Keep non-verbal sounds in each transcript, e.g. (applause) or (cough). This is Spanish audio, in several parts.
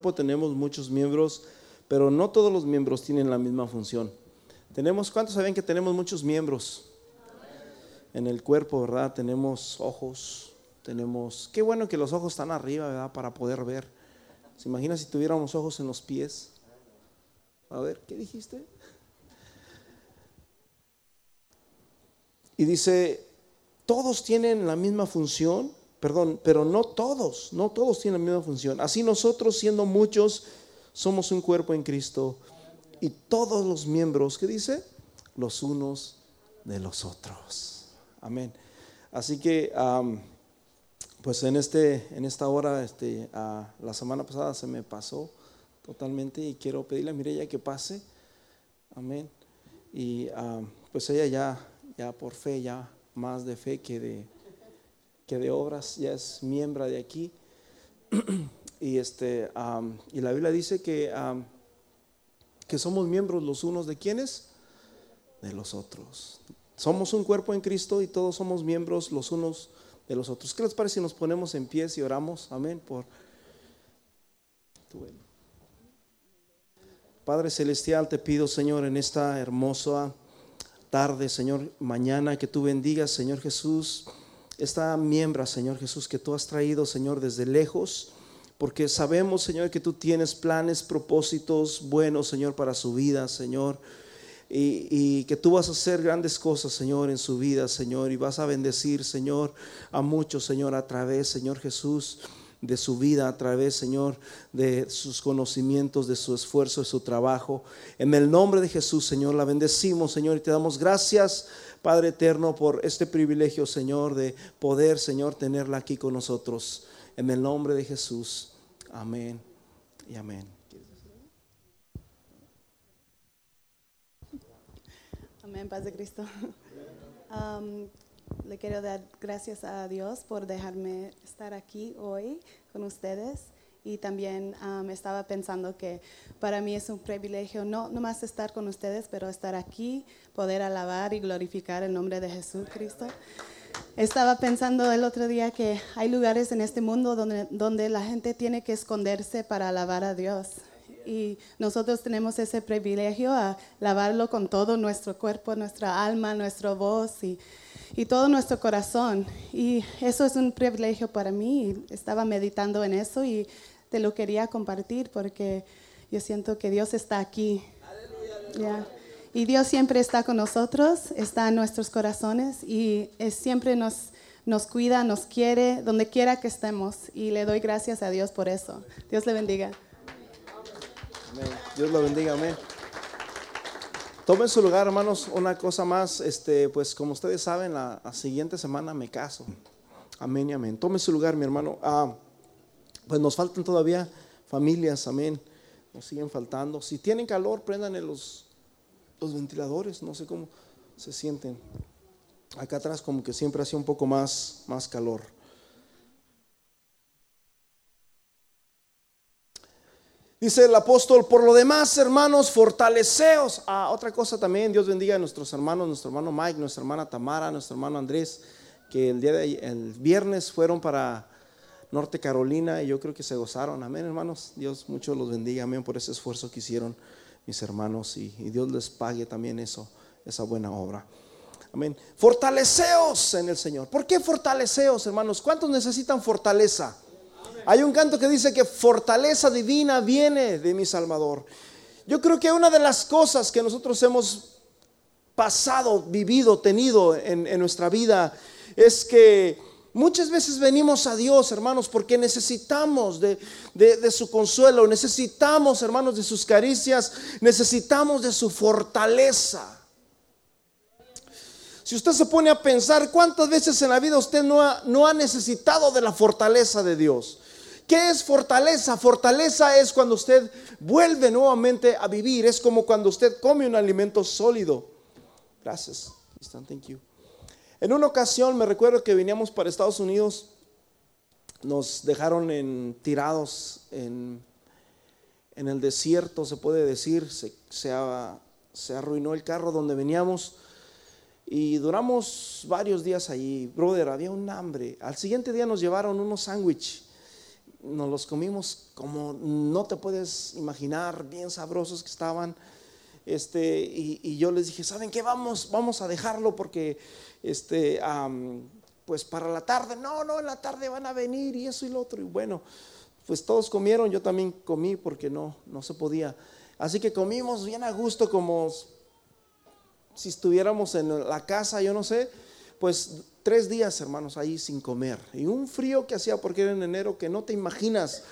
tenemos muchos miembros, pero no todos los miembros tienen la misma función. Tenemos, ¿cuántos saben que tenemos muchos miembros? En el cuerpo, ¿verdad? Tenemos ojos, tenemos... Qué bueno que los ojos están arriba, ¿verdad? Para poder ver. ¿Se imagina si tuviéramos ojos en los pies? A ver, ¿qué dijiste? Y dice, todos tienen la misma función, perdón, pero no todos, no todos tienen la misma función. Así nosotros, siendo muchos, somos un cuerpo en Cristo y todos los miembros, ¿qué dice? Los unos de los otros. Amén. Así que, pues en, este, en esta hora, este, la semana pasada se me pasó totalmente y quiero pedirle a Mireya que pase. Amén. Y pues ella ya, ya por fe, ya más de fe que de que de obras ya es miembro de aquí. (clears throat) y, este, y la Biblia dice que, que somos miembros los unos de quienes? De los otros. Somos un cuerpo en Cristo y todos somos miembros los unos de los otros. ¿Qué les parece si nos ponemos en pies y oramos? Amén. Por Padre Celestial, te pido, Señor, en esta hermosa tarde, Señor, mañana, que tú bendigas, Señor Jesús esta miembra, Señor Jesús, que tú has traído, Señor, desde lejos, porque sabemos, Señor, que tú tienes planes, propósitos buenos, Señor, para su vida, Señor. Y, que tú vas a hacer grandes cosas, Señor, en su vida, Señor, y vas a bendecir, Señor, a muchos, Señor, a través, Señor Jesús, de su vida, a través, Señor, de sus conocimientos, de su esfuerzo, de su trabajo. En el nombre de Jesús, Señor, la bendecimos, Señor, y te damos gracias Padre eterno, por este privilegio, Señor, de poder, Señor, tenerla aquí con nosotros. En el nombre de Jesús. Amén y amén. Amén, paz de Cristo. (laughs) le quiero dar gracias a Dios por dejarme estar aquí hoy con ustedes y también um, estaba pensando que para mí es un privilegio no más estar con ustedes, pero estar aquí, poder alabar y glorificar el nombre de Jesucristo. Estaba pensando el otro día que hay lugares en este mundo donde, donde la gente tiene que esconderse para alabar a Dios. Y nosotros tenemos ese privilegio a alabarlo con todo nuestro cuerpo, nuestra alma, nuestra voz y, y todo nuestro corazón. Y eso es un privilegio para mí. Estaba meditando en eso y te lo quería compartir porque yo siento que Dios está aquí. Y Dios siempre está con nosotros, está en nuestros corazones y siempre nos, nos cuida, nos quiere, donde quiera que estemos. Y le doy gracias a Dios por eso. Dios le bendiga. Dios lo bendiga, amén. Tomen su lugar, hermanos. Una cosa más, este, pues como ustedes saben, la, siguiente semana me caso. Amén y amén. Tomen su lugar, mi hermano. Ah, pues nos faltan todavía familias, amén. Nos siguen faltando. Si tienen calor, prendan los, los ventiladores, no sé cómo se sienten. Acá atrás como que siempre hacía un poco más, más calor. Dice el apóstol, por lo demás, hermanos, fortaleceos. Ah, otra cosa también, Dios bendiga a nuestros hermanos, nuestro hermano Mike, nuestra hermana Tamara, nuestro hermano Andrés, que el día de el viernes fueron para Norte Carolina y yo creo que se gozaron. Amén, hermanos. Dios mucho los bendiga. Amén por ese esfuerzo que hicieron mis hermanos y, Dios les pague también eso, esa buena obra. Amén. Fortaleceos en el Señor. ¿Por qué fortaleceos, hermanos? ¿Cuántos necesitan fortaleza? Hay un canto que dice que fortaleza divina viene de mi Salvador. Yo creo que una de las cosas que nosotros hemos pasado, vivido, tenido en, nuestra vida es que Muchas veces venimos a Dios, hermanos, porque necesitamos de, su consuelo, necesitamos, hermanos, de sus caricias, necesitamos de su fortaleza. Si usted se pone a pensar cuántas veces en la vida usted no ha necesitado de la fortaleza de Dios. ¿Qué es fortaleza? Fortaleza es cuando usted vuelve nuevamente a vivir. Es como cuando usted come un alimento sólido. Gracias. Thank you. En una ocasión me recuerdo que veníamos para Estados Unidos, nos dejaron en, tirados en, el desierto, se puede decir, se, se, arruinó el carro donde veníamos y duramos varios días allí. Brother, había un hambre. Al siguiente día nos llevaron unos sándwiches nos los comimos como no te puedes imaginar, bien sabrosos que estaban. Este, y, yo les dije, ¿saben qué? Vamos, vamos a dejarlo porque este, pues para la tarde, no, no, en la tarde van a venir y eso y lo otro. Y bueno, pues todos comieron, yo también comí porque no, no se podía. Así que comimos bien a gusto como si estuviéramos en la casa, yo no sé, pues tres días, hermanos, ahí sin comer. Y un frío que hacía porque era en enero que no te imaginas.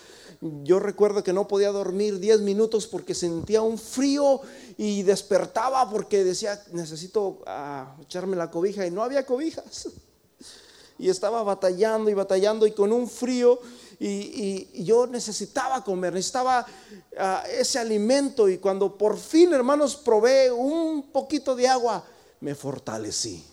Yo recuerdo que no podía dormir diez minutos porque sentía un frío y despertaba porque decía, necesito ah, echarme la cobija y no había cobijas. (laughs) Y estaba batallando y batallando y con un frío y, yo necesitaba comer, necesitaba ah, ese alimento y cuando por fin, hermanos, probé un poquito de agua, me fortalecí.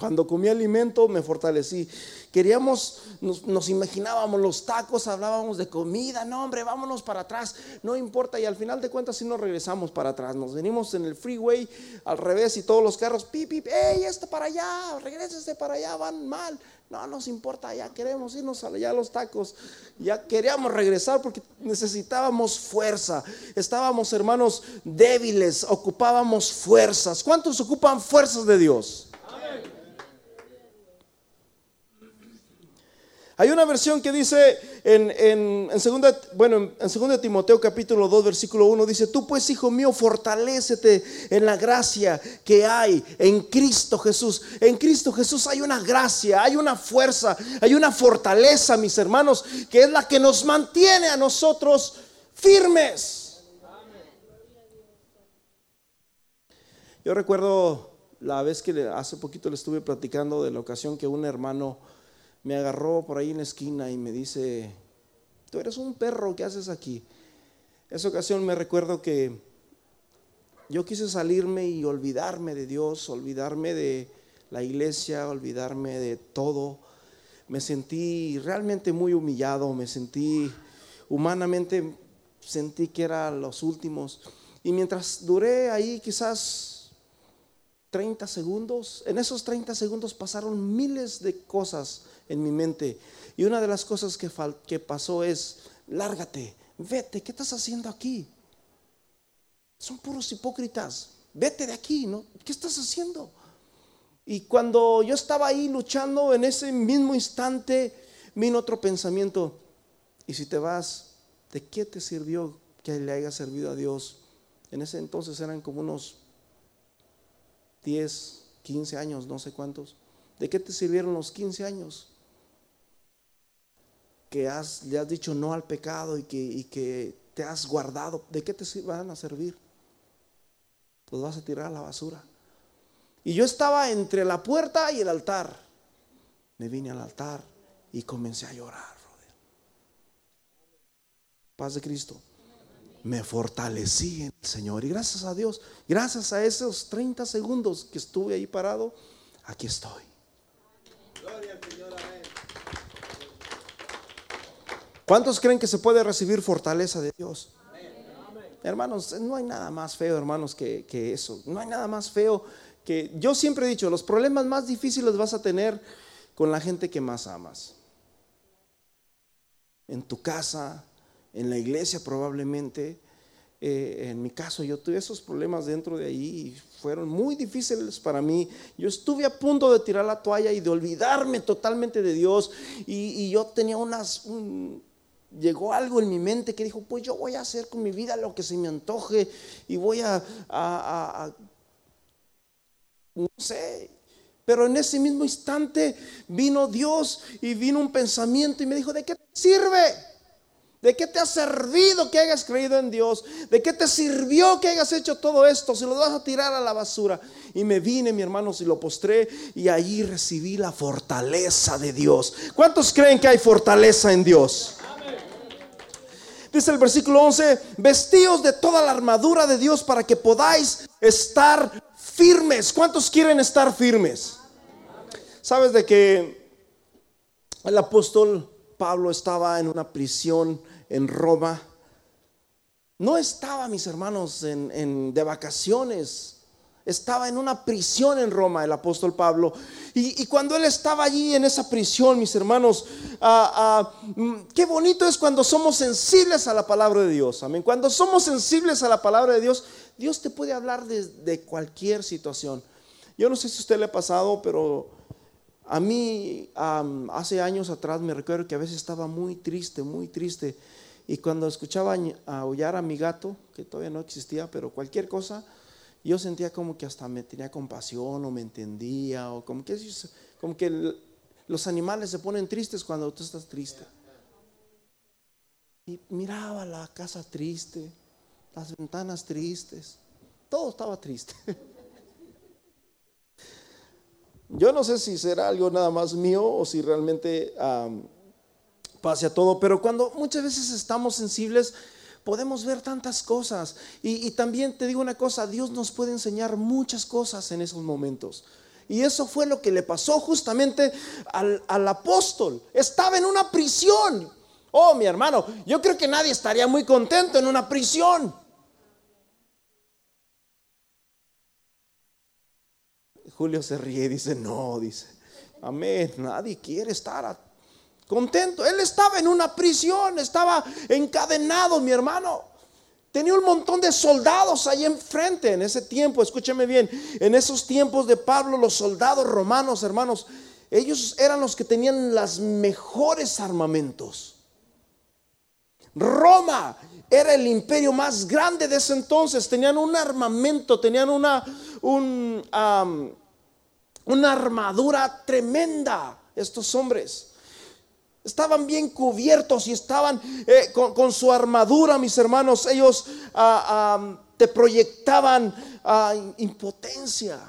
Cuando comí alimento me fortalecí. Queríamos, nos, imaginábamos los tacos, hablábamos de comida, no hombre, vámonos para atrás, no importa. Y al final de cuentas si nos regresamos para atrás. Nos venimos en el freeway al revés y todos los carros, pip, pip, ¡ey, esto para allá! Regrésese para allá, van mal. No nos importa, ya queremos irnos allá a los tacos. Ya queríamos regresar porque necesitábamos fuerza. Estábamos, hermanos, débiles, ocupábamos fuerzas. ¿Cuántos ocupan fuerzas de Dios? Hay una versión que dice en, en, segunda, bueno, en segunda Timoteo capítulo 2 versículo 1 dice, tú pues hijo mío fortalécete en la gracia que hay en Cristo Jesús. En Cristo Jesús hay una gracia, hay una fuerza, hay una fortaleza, mis hermanos, que es la que nos mantiene a nosotros firmes. Yo recuerdo la vez que hace poquito le estuve platicando de la ocasión que un hermano me agarró por ahí en la esquina y me dice, tú eres un perro, ¿qué haces aquí? Esa ocasión me recuerdo que yo quise salirme y olvidarme de Dios, olvidarme de la iglesia, olvidarme de todo. Me sentí realmente muy humillado, me sentí humanamente, sentí que era los últimos. Y mientras duré ahí quizás 30 segundos, en esos 30 segundos pasaron miles de cosas en mi mente. Y una de las cosas que, que pasó es, lárgate, vete, ¿qué estás haciendo aquí? Son puros hipócritas, vete de aquí, ¿no? ¿Qué estás haciendo? Y cuando yo estaba ahí luchando, en ese mismo instante vino otro pensamiento. Y si te vas, ¿de qué te sirvió que le haya servido a Dios? En ese entonces eran como unos 10, 15 años, no sé cuántos. ¿De qué te sirvieron los 15 años? Que has, le has dicho no al pecado y que, que te has guardado, ¿de qué te van a servir? Pues vas a tirar a la basura. Y yo estaba entre la puerta y el altar. Me vine al altar y comencé a llorar. Paz de Cristo. Me fortalecí en el Señor. Y gracias a Dios, gracias a esos 30 segundos que estuve ahí parado, aquí estoy. Gloria al Señor. ¿Cuántos creen que se puede recibir fortaleza de Dios? Hermanos, no hay nada más feo, hermanos, que, eso. No hay nada más feo que... Yo siempre he dicho, los problemas más difíciles vas a tener con la gente que más amas. En tu casa, en la iglesia probablemente. Eh, en mi caso, yo tuve esos problemas dentro de ahí y fueron muy difíciles para mí. Yo estuve a punto de tirar la toalla y de olvidarme totalmente de Dios. Y, yo tenía unas llegó algo en mi mente que dijo, pues yo voy a hacer con mi vida lo que se me antoje y voy a, no sé. Pero en ese mismo instante vino Dios y vino un pensamiento y me dijo, ¿de qué te sirve? ¿De qué te ha servido que hayas creído en Dios? ¿De qué te sirvió que hayas hecho todo esto? Si lo vas a tirar a la basura. Y me vine, mi hermano, y lo postré y allí recibí la fortaleza de Dios. ¿Cuántos creen que hay fortaleza en Dios? Dice el versículo 11, vestíos de toda la armadura de Dios para que podáis estar firmes. ¿Cuántos quieren estar firmes? ¿Sabes de que el apóstol Pablo estaba en una prisión en Roma? No estaba, mis hermanos, en, de vacaciones. Estaba en una prisión en Roma el apóstol Pablo. Y, cuando él estaba allí en esa prisión, mis hermanos, ah, ah, mm, qué bonito es cuando somos sensibles a la palabra de Dios. Amén. Cuando somos sensibles a la palabra de Dios, Dios te puede hablar de, cualquier situación. Yo no sé si a usted le ha pasado, pero a mí hace años atrás me recuerdo que a veces estaba muy triste, muy triste. Y cuando escuchaba aullar a mi gato, que todavía no existía, pero cualquier cosa, yo sentía como que hasta me tenía compasión o me entendía, o como que, como que los animales se ponen tristes cuando tú estás triste. Y miraba la casa triste, las ventanas tristes, todo estaba triste. (laughs) Yo no sé si será algo nada más mío o si realmente pase a todo, pero cuando muchas veces estamos sensibles, podemos ver tantas cosas. Y, también te digo una cosa, Dios nos puede enseñar muchas cosas en esos momentos. Y eso fue lo que le pasó justamente al, al, apóstol. Estaba en una prisión. Oh, mi hermano, yo creo que nadie estaría muy contento en una prisión. Julio se ríe y dice, no, dice, amén, nadie quiere estar contento. Él estaba en una prisión, estaba encadenado, mi hermano. Tenía un montón de soldados ahí enfrente en ese tiempo. Escúcheme bien, en esos tiempos de Pablo, los soldados romanos, hermanos, ellos eran los que tenían los mejores armamentos. Roma era el imperio más grande de ese entonces. Tenían un armamento, tenían una, una armadura tremenda estos hombres. Estaban bien cubiertos y estaban eh, con, su armadura, mis hermanos. Ellos ah, te proyectaban ah, impotencia.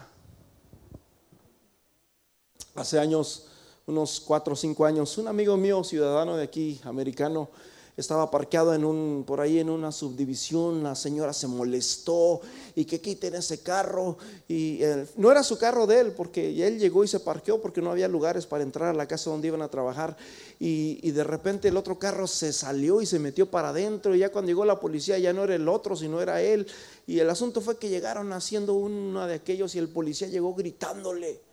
Hace años, unos cuatro o cinco años, un amigo mío, ciudadano de aquí, americano, estaba parqueado en un, por ahí en una subdivisión, la señora se molestó y que quiten ese carro. Y no era su carro de él, porque él llegó y se parqueó porque no había lugares para entrar a la casa donde iban a trabajar. Y, de repente el otro carro se salió y se metió para adentro. Y ya cuando llegó la policía ya no era el otro, sino era él. Y el asunto fue que llegaron haciendo uno de aquellos y el policía llegó gritándole.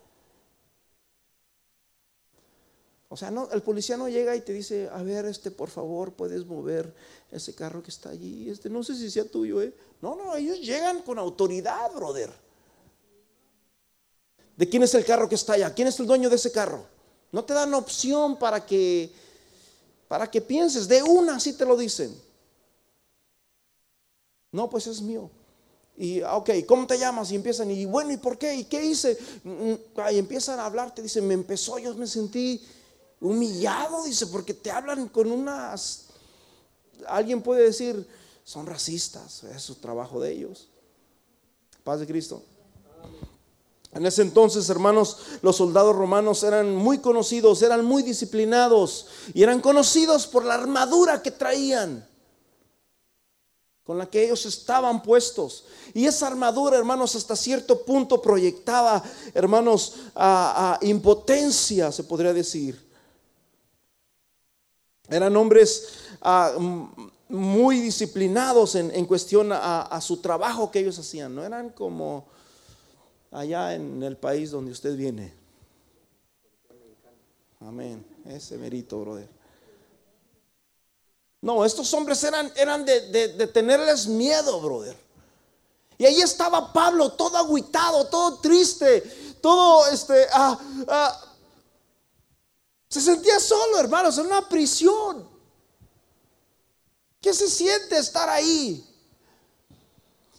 O sea, no, el policía no llega y te dice, a ver, este, por favor, puedes mover ese carro que está allí. Este, no sé si sea tuyo, ¿eh? No, no, ellos llegan con autoridad, brother. ¿De quién es el carro que está allá? ¿Quién es el dueño de ese carro? No te dan opción para que, para que pienses. De una, así te lo dicen. No, pues es mío. Y, ah, ok, ¿cómo te llamas? Y empiezan, y bueno, ¿y por qué? ¿Y qué hice? Y mm, mm, empiezan a hablar, te dicen, me empezó, yo me sentí humillado, dice, porque te hablan con unas... Alguien puede decir, son racistas, es su trabajo de ellos. Paz de Cristo. En ese entonces, hermanos, los soldados romanos eran muy conocidos, eran muy disciplinados y eran conocidos por la armadura que traían, con la que ellos estaban puestos. Y esa armadura, hermanos, hasta cierto punto proyectaba, hermanos, a, impotencia, se podría decir. Eran hombres ah, muy disciplinados en, cuestión a, su trabajo que ellos hacían. No eran como allá en el país donde usted viene. Amén. Ese merito, brother. No, estos hombres eran, eran de, tenerles miedo, brother. Y ahí estaba Pablo, todo aguitado, todo triste, todo este, ah, ah, se sentía solo, hermanos, en una prisión. ¿Qué se siente estar ahí?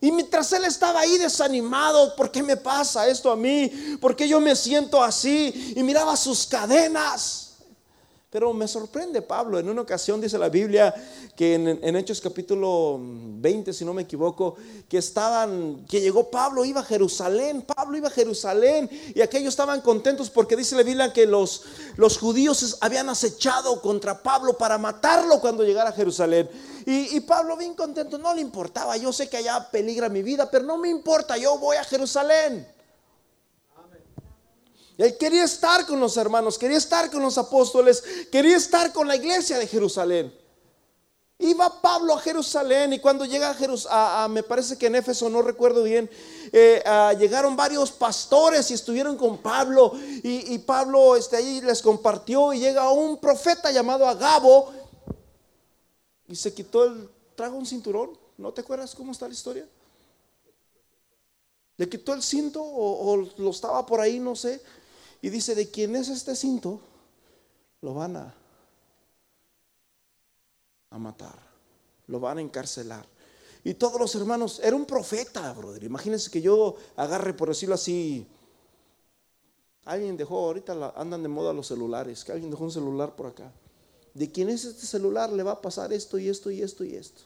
Y mientras él estaba ahí desanimado, ¿por qué me pasa esto a mí? ¿Por qué yo me siento así? Y miraba sus cadenas. Pero me sorprende Pablo, en una ocasión dice la Biblia que en, Hechos capítulo 20, si no me equivoco, que estaban, que llegó Pablo, iba a Jerusalén, Pablo iba a Jerusalén y aquellos estaban contentos porque dice la Biblia que los, los judíos habían acechado contra Pablo para matarlo cuando llegara a Jerusalén. Y, y Pablo bien contento, no le importaba, yo sé que allá peligra mi vida, pero no me importa, yo voy a Jerusalén. Él quería estar con los hermanos, quería estar con los apóstoles, quería estar con la iglesia de Jerusalén. Iba Pablo a Jerusalén y cuando llega a Jerusalén, me parece que en Éfeso, no recuerdo bien, eh, llegaron varios pastores y estuvieron con Pablo y, Pablo este, ahí les compartió y llega un profeta llamado Agabo y se quitó el, trajo un cinturón, ¿no te acuerdas cómo está la historia? Le quitó el cinto o lo estaba por ahí, no sé, y dice, ¿de quién es este cinto? Lo van a matar, lo van a encarcelar. Y todos los hermanos, era un profeta, brother. Imagínense que yo agarre, por decirlo así, alguien dejó, ahorita andan de moda los celulares, que alguien dejó un celular por acá. ¿De quién es este celular? Le va a pasar esto y esto y esto y esto.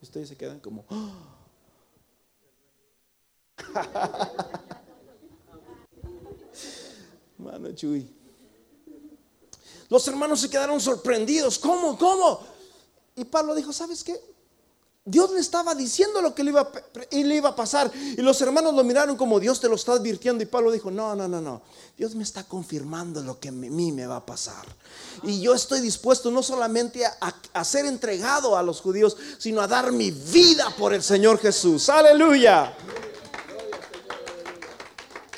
Ustedes se quedan como... ¡Ah! (laughs) Chuy. Los hermanos se quedaron sorprendidos. ¿Cómo? ¿Cómo? Y Pablo dijo, ¿sabes qué? Dios le estaba diciendo lo que le iba, a, le iba a pasar. Y los hermanos lo miraron como Dios te lo está advirtiendo. Y Pablo dijo, no, no, no, no. Dios me está confirmando lo que a mí me va a pasar. Y yo estoy dispuesto no solamente a ser entregado a los judíos, sino a dar mi vida por el Señor Jesús. Aleluya.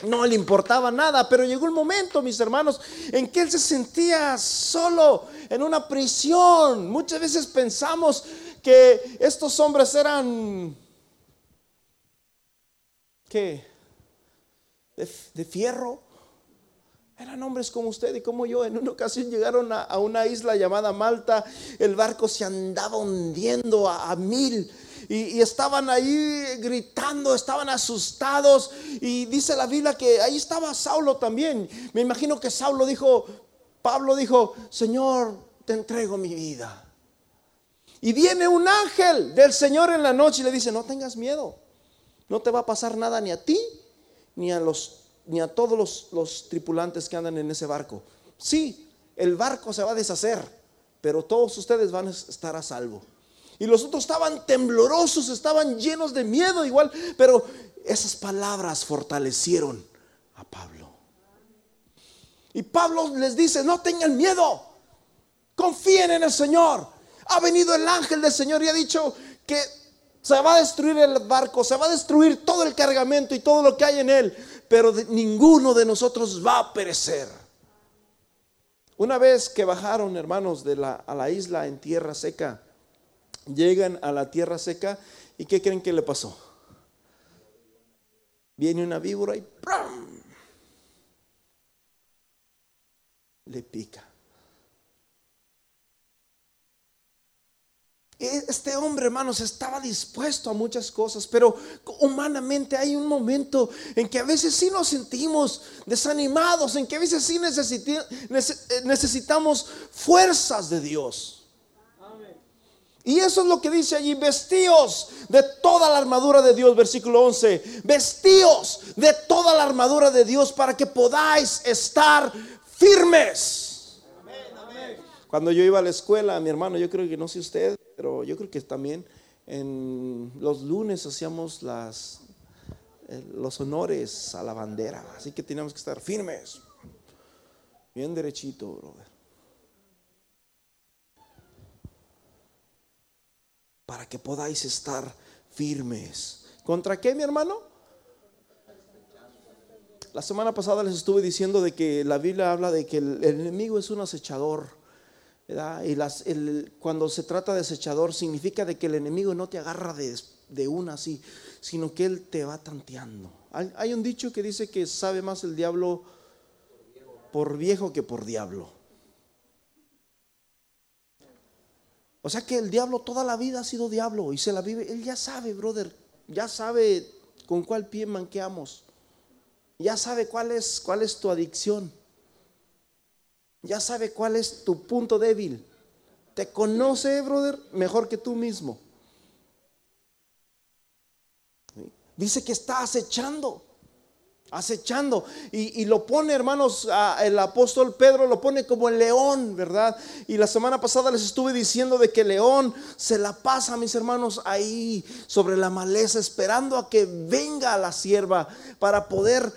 No le importaba nada, pero llegó un momento, mis hermanos, en que él se sentía solo en una prisión. Muchas veces pensamos que estos hombres eran, ¿qué? De, fierro. Eran hombres como usted y como yo. En una ocasión llegaron a, una isla llamada Malta. El barco se andaba hundiendo a, mil. Y, estaban ahí gritando, estaban asustados. Y dice la Biblia que ahí estaba Saulo también. Me imagino que Saulo dijo, Pablo dijo, Señor, te entrego mi vida. Y viene un ángel del Señor en la noche y le dice, no tengas miedo, no te va a pasar nada ni a ti, ni a, los, ni a todos los, los tripulantes que andan en ese barco. Sí, el barco se va a deshacer, pero todos ustedes van a estar a salvo. Y los otros estaban temblorosos, estaban llenos de miedo igual, pero esas palabras fortalecieron a Pablo. Y Pablo les dice, no tengan miedo, confíen en el Señor. Ha venido el ángel del Señor y ha dicho que se va a destruir el barco, se va a destruir todo el cargamento y todo lo que hay en él, pero ninguno de nosotros va a perecer. Una vez que bajaron, hermanos, de la, a la isla en tierra seca, llegan a la tierra seca y ¿qué creen que le pasó? Viene una víbora y ¡pram! le pica. Este hombre, hermanos, estaba dispuesto a muchas cosas, pero humanamente hay un momento en que a veces sí nos sentimos desanimados, en que a veces sí necesitamos fuerzas de Dios. Y eso es lo que dice allí, vestíos de toda la armadura de Dios, versículo 11, vestíos de toda la armadura de Dios para que podáis estar firmes. Cuando yo iba a la escuela, mi hermano, yo creo que no sé usted, pero yo creo que también en los lunes hacíamos eh, los honores a la bandera, así que teníamos que estar firmes, bien derechito, brother. Para que podáis estar firmes. ¿Contra qué, mi hermano? La semana pasada les estuve diciendo de que la Biblia habla de que el enemigo es un acechador y las, cuando se trata de acechador significa de que el enemigo no te agarra de, de una así, sino que él te va tanteando. Hay, un dicho que dice que sabe más el diablo por viejo que por diablo. O sea que el diablo toda la vida ha sido diablo y se la vive. Él ya sabe, brother, ya sabe con cuál pie manqueamos. Ya sabe cuál es, cuál es tu adicción. Ya sabe cuál es tu punto débil. Te conoce, brother, mejor que tú mismo. Dice que está acechando, acechando. Y, lo pone, hermanos, el apóstol Pedro lo pone como el león, ¿verdad? Y la semana pasada les estuve diciendo de que el león se la pasa, mis hermanos, ahí sobre la maleza, esperando a que venga la sierva para poder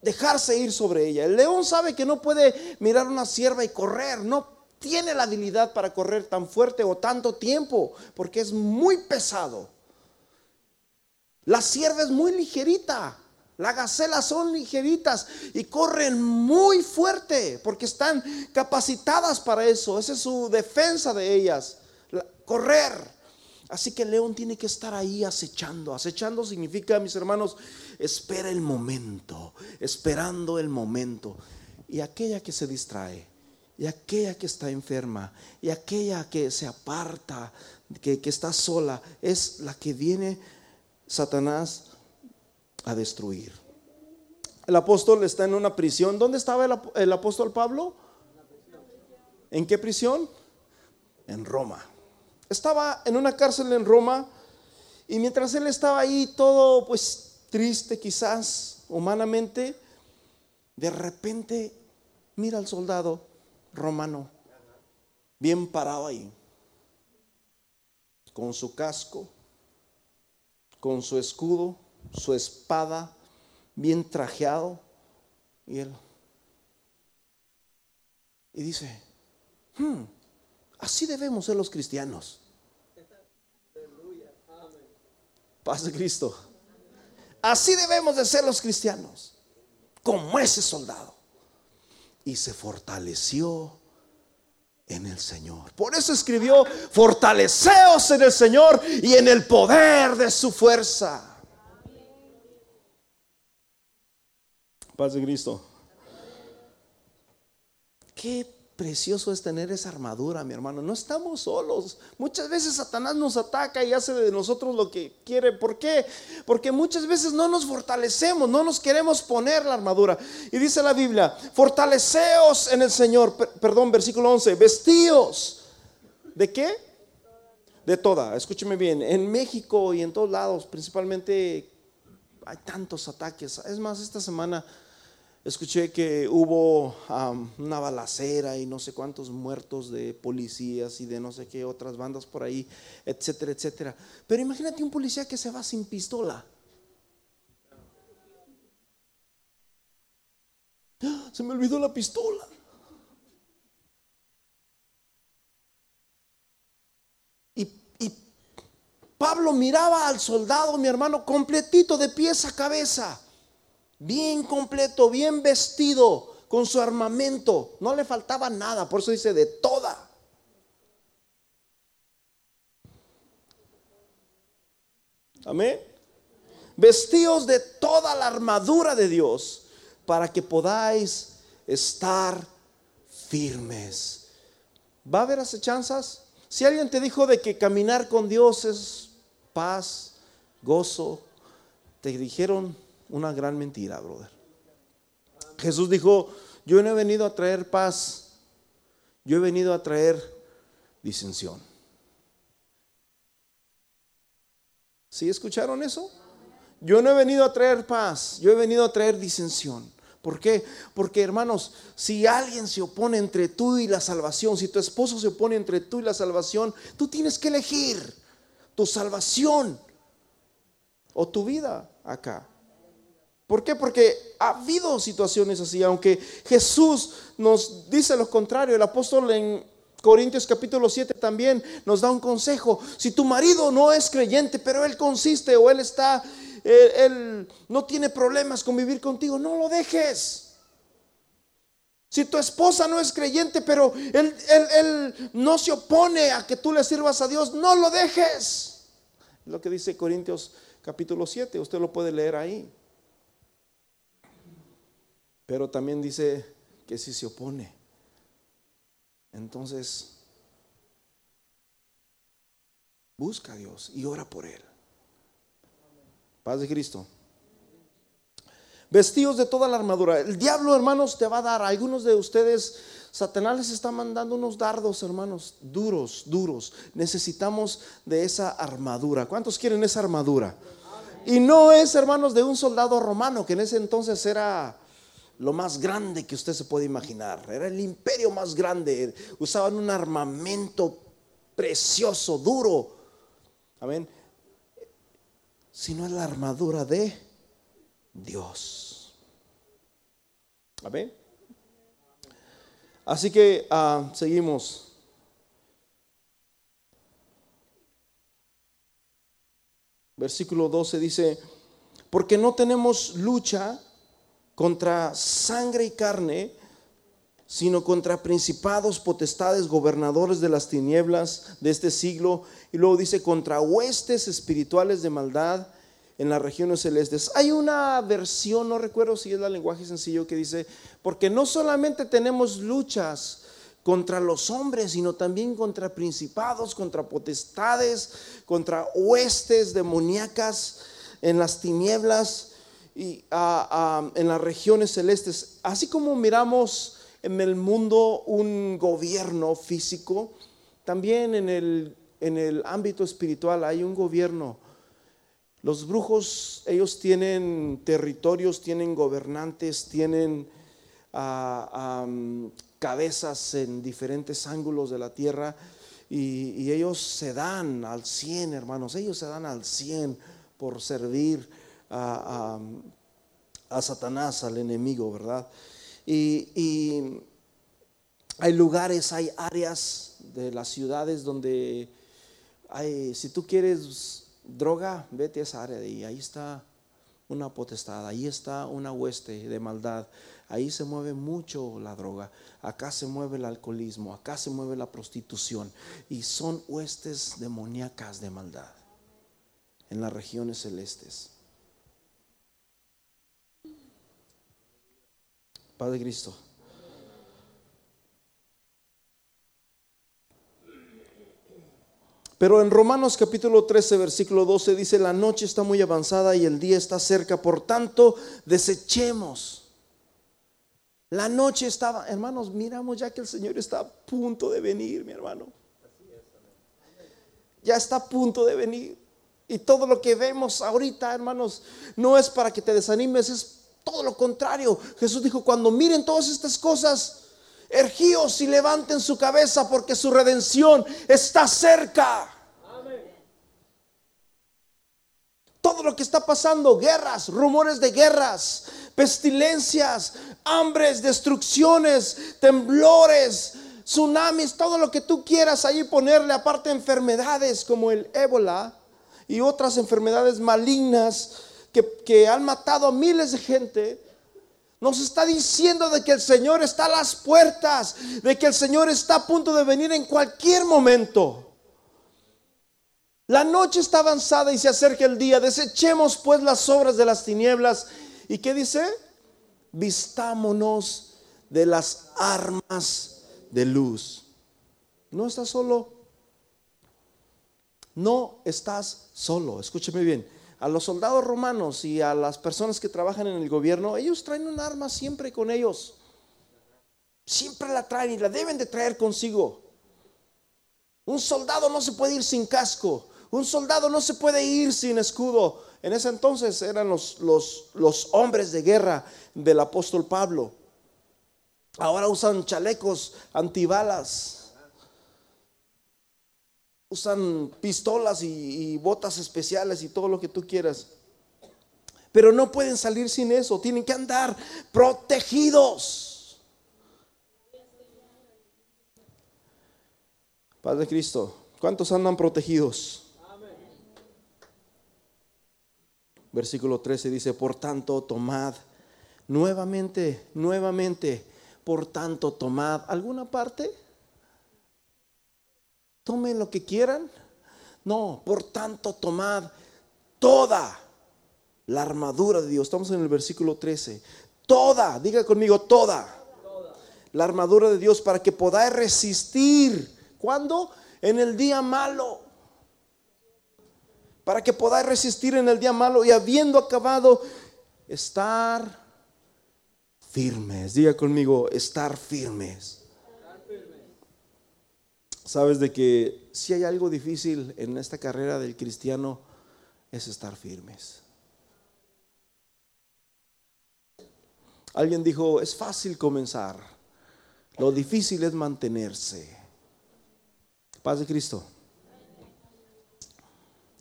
dejarse ir sobre ella. El león sabe que no puede mirar una sierva y correr, no tiene la habilidad para correr tan fuerte o tanto tiempo, porque es muy pesado. La sierva es muy ligerita. Las gacelas son ligeritas y corren muy fuerte porque están capacitadas para eso. Esa es su defensa de ellas. correr. Así que el león tiene que estar ahí acechando. Acechando significa, mis hermanos, espera el momento, esperando el momento. Y aquella que se distrae, y aquella que está enferma, y aquella que se aparta, que, que está sola, es la que viene Satanás a destruir. El apóstol está en una prisión. ¿Dónde estaba el, apóstol Pablo? ¿En qué prisión? En Roma. Estaba en una cárcel en Roma y mientras él estaba ahí todo pues triste quizás humanamente, de repente mira al soldado romano bien parado ahí, con su casco, con su escudo, su espada, bien trajeado. Y él. Y dice, hmm, así debemos ser los cristianos. Paz de Cristo. Así debemos de ser los cristianos, como ese soldado. Y se fortaleció en el Señor. Por eso escribió, fortaleceos en el Señor y en el poder de su fuerza. Paz de Cristo. Qué precioso es tener esa armadura, mi hermano. No estamos solos. Muchas veces Satanás nos ataca y hace de nosotros lo que quiere. ¿Por qué? Porque muchas veces no nos fortalecemos, no nos queremos poner la armadura. Y dice la Biblia, fortaleceos en el Señor. perdón, versículo 11, vestíos. ¿De qué? De toda. Escúcheme bien. En México y en todos lados, principalmente hay tantos ataques. Es más, esta semana escuché que hubo una balacera y no sé cuántos muertos de policías y de no sé qué otras bandas por ahí, etcétera, etcétera. Pero imagínate un policía que se va sin pistola. ¡Ah! Se me olvidó la pistola. Pablo miraba al soldado, mi hermano, completito de pies a cabeza, bien completo, bien vestido, con su armamento. No le faltaba nada, por eso dice de toda. Amén. Vestidos de toda la armadura de Dios para que podáis estar firmes. ¿Va a haber acechanzas? Si alguien te dijo de que caminar con Dios es paz, gozo, te dijeron una gran mentira, brother. Jesús dijo, yo no he venido a traer paz, yo he venido a traer disensión. ¿Sí escucharon eso? Yo no he venido a traer paz, yo he venido a traer disensión. ¿Por qué? Porque hermanos, si alguien se opone entre tú y la salvación, si tu esposo se opone entre tú y la salvación, tú tienes que elegir tu salvación o tu vida acá. ¿Por qué? Porque ha habido situaciones así, aunque Jesús nos dice lo contrario, el apóstol en Corintios capítulo 7 también nos da un consejo. Si tu marido no es creyente, pero él consiste o él está, él, él no tiene problemas con vivir contigo, no lo dejes. Si tu esposa no es creyente, pero él, no se opone a que tú le sirvas a Dios, no lo dejes. Lo que dice Corintios capítulo 7, usted lo puede leer ahí. Pero también dice que si se opone, entonces busca a Dios y ora por Él. Paz de Cristo vestidos de toda la armadura. El diablo, hermanos, te va a dar. Algunos de ustedes, Satanás les está mandando unos dardos, hermanos, duros, duros. Necesitamos de esa armadura. ¿Cuántos quieren esa armadura? Y no es, hermanos, de un soldado romano, que en ese entonces era lo más grande que usted se puede imaginar. Era el imperio más grande. Usaban un armamento precioso, duro. Amén. Sino es la armadura de Dios. Amén. Así que ah, seguimos. Versículo 12 dice, porque no tenemos lucha contra sangre y carne, sino contra principados, potestades, gobernadores de las tinieblas de este siglo. Y luego dice, contra huestes espirituales de maldad en las regiones celestes. Hay una versión, no recuerdo si es el lenguaje sencillo, que dice, porque no solamente tenemos luchas contra los hombres, sino también contra principados, contra potestades, contra huestes demoníacas en las tinieblas y en las regiones celestes. Así como miramos en el mundo un gobierno físico, también en el, en el ámbito espiritual hay un gobierno. Los brujos, ellos tienen territorios, tienen gobernantes, tienen cabezas en diferentes ángulos de la tierra y, ellos se dan al 100, hermanos, ellos se dan al 100 por servir a, a Satanás, al enemigo, ¿verdad? Y, hay lugares, hay áreas de las ciudades donde hay, si tú quieres droga, vete a esa área de ahí, ahí está una potestad, ahí está una hueste de maldad, ahí se mueve mucho la droga, acá se mueve el alcoholismo, acá se mueve la prostitución y son huestes demoníacas de maldad en las regiones celestes. Padre Cristo. Pero en Romanos capítulo 13, versículo 12 dice, la noche está muy avanzada y el día está cerca, por tanto, desechemos. La noche estaba, hermanos, miramos ya que el Señor está a punto de venir, mi hermano. Ya está a punto de venir. Y todo lo que vemos ahorita, hermanos, no es para que te desanimes, es todo lo contrario. Jesús dijo, cuando miren todas estas cosas, ergíos y levanten su cabeza porque su redención está cerca. Todo lo que está pasando, guerras, rumores de guerras, pestilencias, hambres, destrucciones, temblores, tsunamis, todo lo que tú quieras ahí ponerle, aparte enfermedades como el ébola y otras enfermedades malignas que, han matado a miles de gente, nos está diciendo de que el Señor está a las puertas, de que el Señor está a punto de venir en cualquier momento. La noche está avanzada y se acerca el día. Desechemos pues las obras de las tinieblas. ¿Y qué dice? Vistámonos de las armas de luz. No estás solo. No estás solo. Escúcheme bien a los soldados romanos y a las personas que trabajan en el gobierno, ellos traen un arma siempre con ellos. Siempre la traen y la deben de traer consigo. Un soldado no se puede ir sin casco. Un soldado no se puede ir sin escudo. En ese entonces eran los, los, los hombres de guerra del apóstol Pablo. Ahora usan chalecos antibalas usan pistolas y, botas especiales y todo lo que tú quieras. Pero no pueden salir sin eso, tienen que andar protegidos. Padre Cristo, ¿cuántos andan protegidos? Versículo 13 dice, por tanto, tomad nuevamente, nuevamente, por tanto, tomad alguna parte tomen lo que quieran. No, por tanto, tomad toda la armadura de Dios. Estamos en el versículo 13. Toda, diga conmigo, toda. La armadura de Dios para que podáis resistir. ¿Cuándo? En el día malo. Para que podáis resistir en el día malo y habiendo acabado, estar firmes. Diga conmigo, estar firmes. Sabes de que si hay algo difícil en esta carrera del cristiano es estar firmes. Alguien dijo, es fácil comenzar, lo difícil es mantenerse. Paz de Cristo.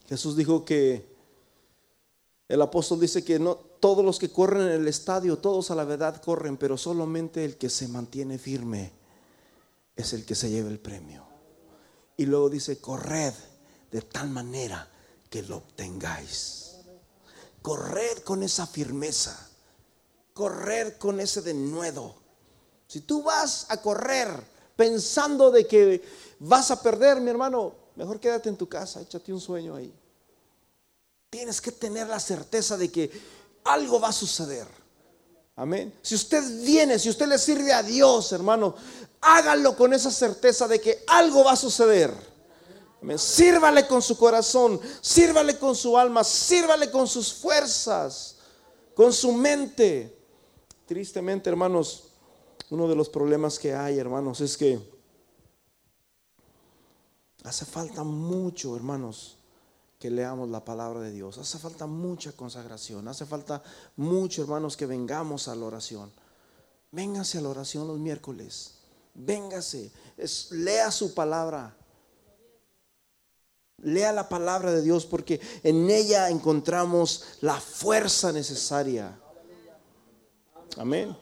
Jesús dijo que el apóstol dice que no todos los que corren en el estadio, todos a la verdad corren, pero solamente el que se mantiene firme es el que se lleva el premio. Y luego dice, corred de tal manera que lo obtengáis. Corred con esa firmeza. Corred con ese denuedo. Si tú vas a correr pensando de que vas a perder, mi hermano, mejor quédate en tu casa, échate un sueño ahí. Tienes que tener la certeza de que algo va a suceder. Amén. Si usted viene, si usted le sirve a Dios, hermano, hágalo con esa certeza de que algo va a suceder. Amén. Sírvale con su corazón, sírvale con su alma, sírvale con sus fuerzas, con su mente. Tristemente, hermanos, uno de los problemas que hay, hermanos, es que hace falta mucho, hermanos, que leamos la palabra de Dios. Hace falta mucha consagración. Hace falta mucho, hermanos, que vengamos a la oración. Véngase a la oración los miércoles. Véngase. lea su palabra. Lea la palabra de Dios porque en ella encontramos la fuerza necesaria. Amén.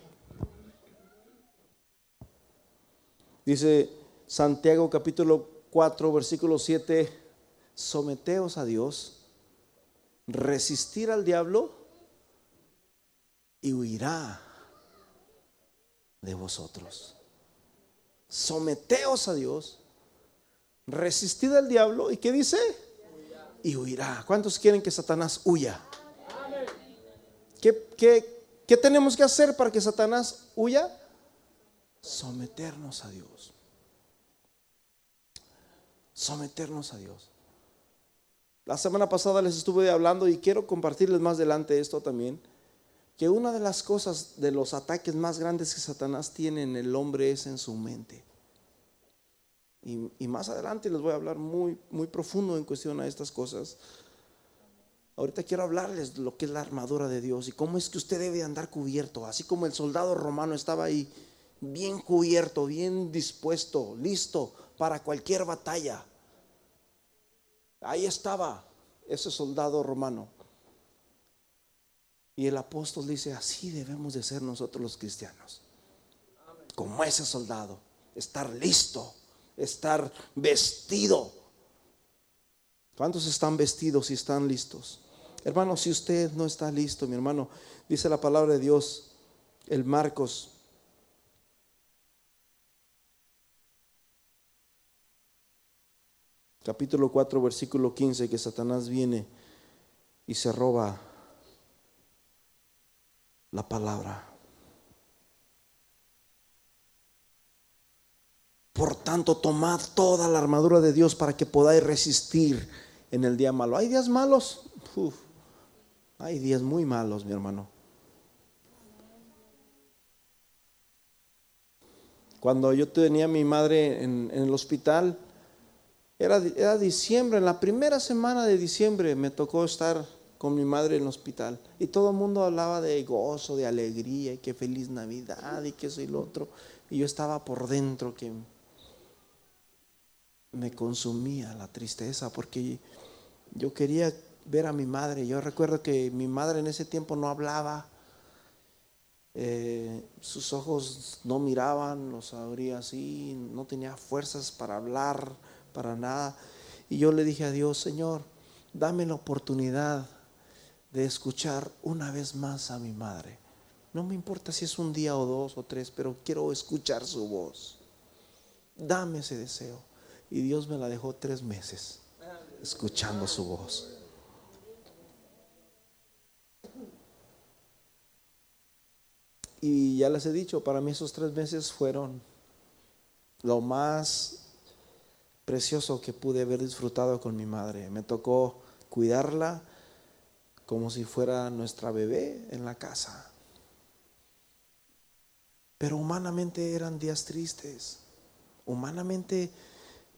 Dice Santiago capítulo 4, versículo 7 someteos a Dios, resistir al diablo y huirá de vosotros. Someteos a Dios, resistid al diablo y ¿qué dice? Y huirá. ¿Cuántos quieren que Satanás huya? ¿Qué, qué, qué tenemos que hacer para que Satanás huya? Someternos a Dios. Someternos a Dios. La semana pasada les estuve hablando y quiero compartirles más adelante esto también, que una de las cosas, de los ataques más grandes que Satanás tiene en el hombre es en su mente. Y, más adelante les voy a hablar muy, muy profundo en cuestión a estas cosas. Ahorita quiero hablarles lo que es la armadura de Dios y cómo es que usted debe andar cubierto, así como el soldado romano estaba ahí, bien cubierto, bien dispuesto, listo para cualquier batalla. Ahí estaba ese soldado romano. Y el apóstol dice, así debemos de ser nosotros los cristianos. Como ese soldado. Estar listo, estar vestido. ¿Cuántos están vestidos y están listos? Hermano, si usted no está listo, mi hermano, dice la palabra de Dios, el Marcos capítulo 4, versículo 15, que Satanás viene y se roba la palabra. Por tanto, tomad toda la armadura de Dios para que podáis resistir en el día malo. ¿Hay días malos? hay días muy malos, mi hermano. Cuando yo tenía a mi madre en, en el hospital, era, diciembre, en la primera semana de diciembre me tocó estar con mi madre en el hospital y todo el mundo hablaba de gozo, de alegría y que feliz Navidad y que eso y lo otro. Y yo estaba por dentro que me consumía la tristeza porque yo quería ver a mi madre. Yo recuerdo que mi madre en ese tiempo no hablaba, eh, sus ojos no miraban, los abría así, no tenía fuerzas para hablar para nada. Y yo le dije a Dios, Señor, dame la oportunidad de escuchar una vez más a mi madre. No me importa si es un día o dos o tres, pero quiero escuchar su voz. Dame ese deseo. Y Dios me la dejó tres meses escuchando su voz. Y ya les he dicho, para mí esos tres meses fueron lo más precioso que pude haber disfrutado con mi madre. Me tocó cuidarla como si fuera nuestra bebé en la casa. Pero humanamente eran días tristes. Humanamente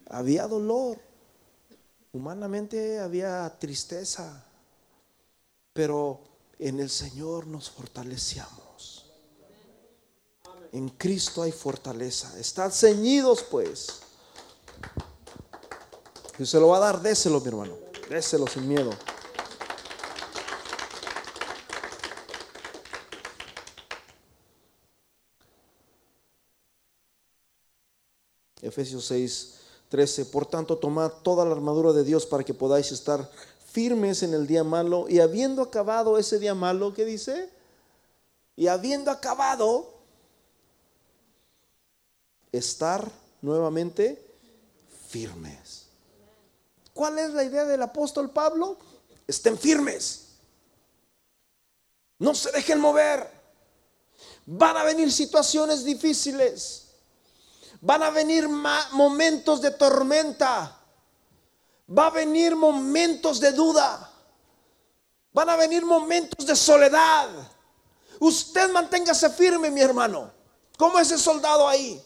había dolor. Humanamente había tristeza. Pero en el Señor nos fortalecíamos. En Cristo hay fortaleza. Estad ceñidos pues si se lo va a dar, déselo, mi hermano. Déselo sin miedo. Efesios 6, 13. Por tanto, tomad toda la armadura de Dios para que podáis estar firmes en el día malo y habiendo acabado ese día malo, ¿qué dice? Y habiendo acabado, estar nuevamente firmes. ¿Cuál es la idea del apóstol Pablo? Estén firmes. No se dejen mover. Van a venir situaciones difíciles. Van a venir momentos de tormenta. Va a venir momentos de duda. Van a venir momentos de soledad. Usted manténgase firme, mi hermano. Como ese soldado ahí.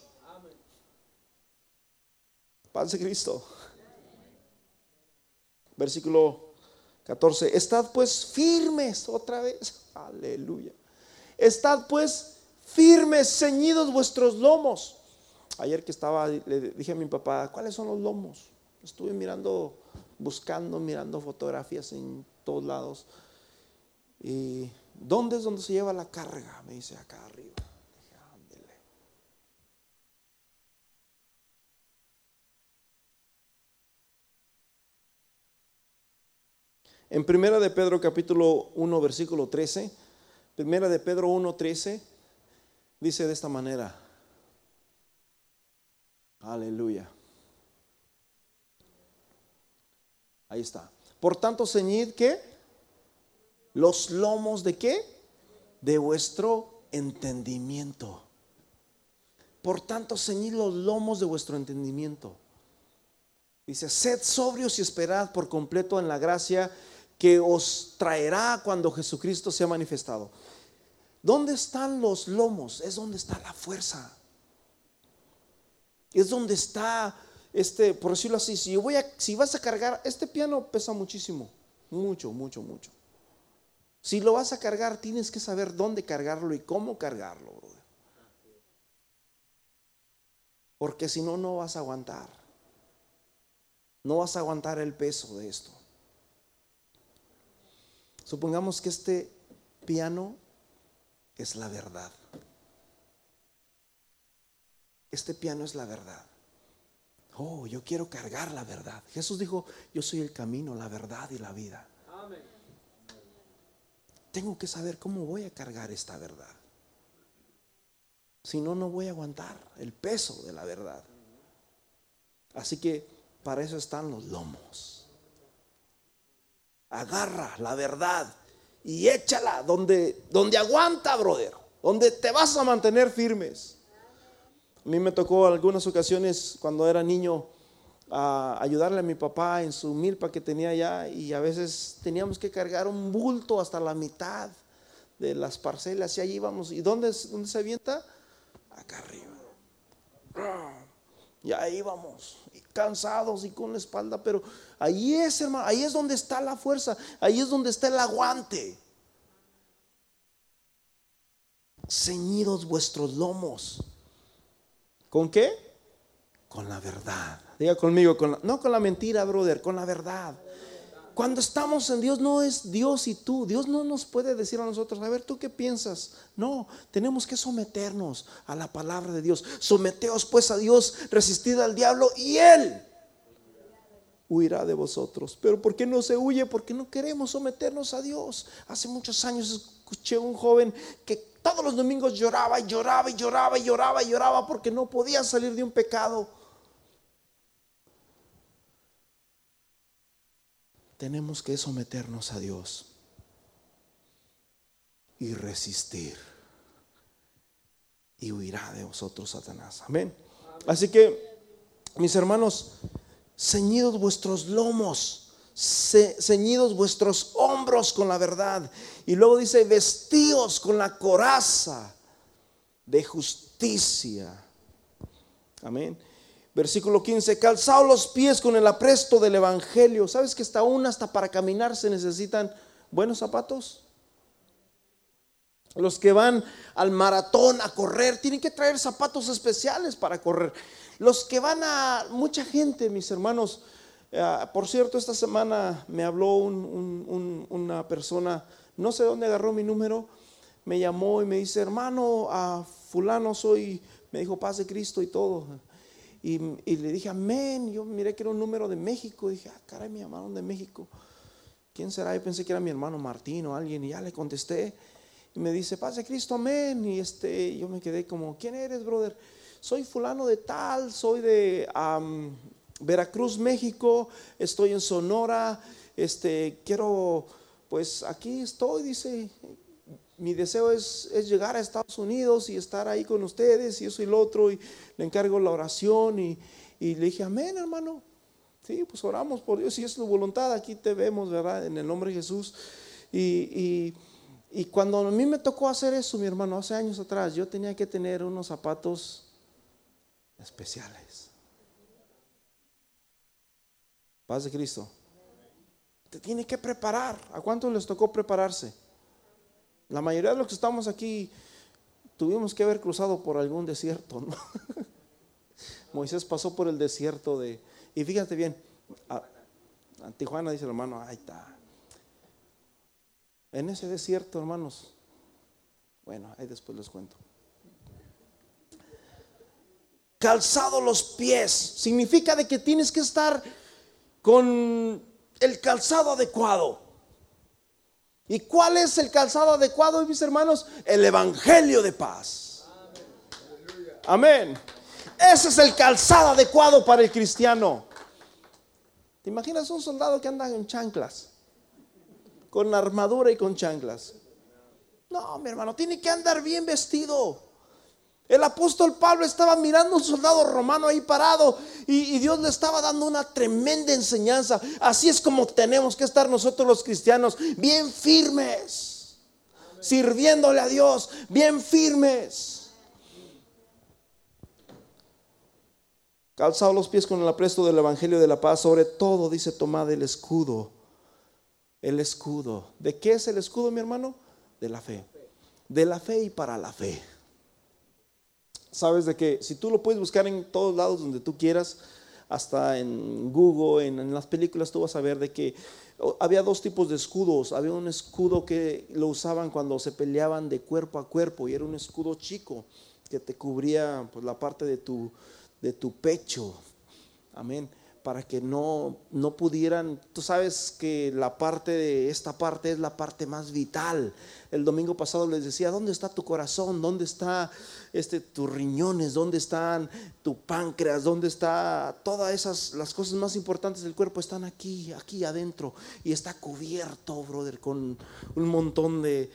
Paz de Cristo. Versículo 14. Estad pues firmes otra vez. (laughs) Aleluya. Estad pues firmes, ceñidos vuestros lomos. Ayer que estaba, le dije a mi papá, ¿cuáles son los lomos? Estuve mirando, buscando, mirando fotografías en todos lados. ¿Y dónde es donde se lleva la carga? Me dice acá arriba. Dije, ándele. En primera de Pedro capítulo 1 versículo 13, primera de Pedro 1 13 dice de esta manera. Aleluya. Ahí está. Por tanto, ceñid que los lomos de qué? De vuestro entendimiento. Por tanto, ceñid los lomos de vuestro entendimiento. Dice, sed sobrios y esperad por completo en la gracia que os traerá cuando Jesucristo sea manifestado. ¿Dónde están los lomos? Es donde está la fuerza. Es donde está este, por decirlo así, si, voy a, si vas a cargar, este piano pesa muchísimo, mucho, mucho, mucho. Si lo vas a cargar, tienes que saber dónde cargarlo y cómo cargarlo, Porque si no, no vas a aguantar. No vas a aguantar el peso de esto. Supongamos que este piano es la verdad. Este piano es la verdad. Oh, yo quiero cargar la verdad. Jesús dijo, yo soy el camino, la verdad y la vida. Tengo que saber cómo voy a cargar esta verdad. Si no, no voy a aguantar el peso de la verdad. Así que para eso están los lomos. Agarra la verdad y échala donde, donde aguanta, brother. Donde te vas a mantener firmes. A mí me tocó algunas ocasiones cuando era niño a ayudarle a mi papá en su milpa que tenía allá y a veces teníamos que cargar un bulto hasta la mitad de las parcelas y allí íbamos. ¿Y dónde, dónde se avienta? Acá arriba. Y ahí íbamos, cansados y con la espalda, pero ahí es, hermano, ahí es donde está la fuerza, ahí es donde está el aguante. Ceñidos vuestros lomos ¿Con qué? Con la verdad. Diga conmigo, con no con la mentira, brother, con la verdad. Cuando estamos en Dios no es Dios y tú. Dios no nos puede decir a nosotros, a ver, ¿tú qué piensas? No, tenemos que someternos a la palabra de Dios. Someteos pues a Dios, resistid al diablo y Él huirá de vosotros. Pero ¿por qué no se huye? Porque no queremos someternos a Dios. Hace muchos años escuché a un joven que todos los domingos lloraba y lloraba y lloraba y lloraba y lloraba porque no podía salir de un pecado. Tenemos que someternos a Dios y resistir. Y huirá de vosotros Satanás. Amén. Así que, mis hermanos, ceñidos vuestros lomos ceñidos vuestros hombros con la verdad. Y luego dice, vestidos con la coraza de justicia. Amén. Versículo 15, calzados los pies con el apresto del Evangelio. ¿Sabes que hasta aún hasta para caminar se necesitan buenos zapatos? Los que van al maratón a correr tienen que traer zapatos especiales para correr. Los que van a mucha gente, mis hermanos, eh, por cierto, esta semana me habló una persona, no sé dónde agarró mi número, me llamó y me dice, hermano, a fulano soy, me dijo paz de Cristo y todo. Y, le dije, amén. Yo miré que era un número de México. dije, ah, caray, me llamaron de México. ¿Quién será? Yo pensé que era mi hermano Martín o alguien. Y ya le contesté. Y me dice, paz de Cristo, amén. Y este, yo me quedé como, ¿quién eres, brother? Soy fulano de tal, soy de Veracruz, México. Estoy en Sonora. Este, quiero, pues aquí estoy, dice. Mi deseo es, es llegar a Estados Unidos y estar ahí con ustedes y eso y lo otro. Y le encargo la oración. Y, y le dije, amén, hermano. Sí, pues oramos por Dios. Si es tu voluntad, aquí te vemos, ¿verdad? En el nombre de Jesús. Y, y, y cuando a mí me tocó hacer eso, mi hermano, hace años atrás, yo tenía que tener unos zapatos especiales. Paz de Cristo. Te tiene que preparar. ¿A cuántos les tocó prepararse? La mayoría de los que estamos aquí tuvimos que haber cruzado por algún desierto. (laughs) Moisés pasó por el desierto de... Y fíjate bien, a, dice el hermano, ahí está. En ese desierto, hermanos, bueno, ahí después les cuento. Calzado los pies, significa de que tienes que estar con el calzado adecuado. ¿Y cuál es el calzado adecuado, mis hermanos? El Evangelio de paz. Amén. Ese es el calzado adecuado para el cristiano. ¿Te imaginas un soldado que anda en chanclas? Con armadura y con chanclas. No, mi hermano, tiene que andar bien vestido. El apóstol Pablo estaba mirando un soldado romano ahí parado y, y, Dios le estaba dando una tremenda enseñanza. Así es como tenemos que estar nosotros los cristianos, bien firmes, sirviéndole a Dios, bien firmes. Calzado los pies con el apresto del Evangelio de la paz, sobre todo dice, tomad el escudo. El escudo. ¿De qué es el escudo, mi hermano? De la fe. De la fe y para la fe sabes de que si tú lo puedes buscar en todos lados donde tú quieras, hasta en Google, en, las películas, tú vas a ver de que había dos tipos de escudos. Había un escudo que lo usaban cuando se peleaban de cuerpo a cuerpo y era un escudo chico que te cubría pues, la parte de tu, de tu pecho. Amén para que no, no pudieran, tú sabes que la parte de esta parte es la parte más vital. El domingo pasado les decía, ¿dónde está tu corazón? ¿Dónde está este, tus riñones? ¿Dónde están tu páncreas? ¿Dónde está todas esas, las cosas más importantes del cuerpo? Están aquí, aquí adentro. Y está cubierto, brother, con un montón de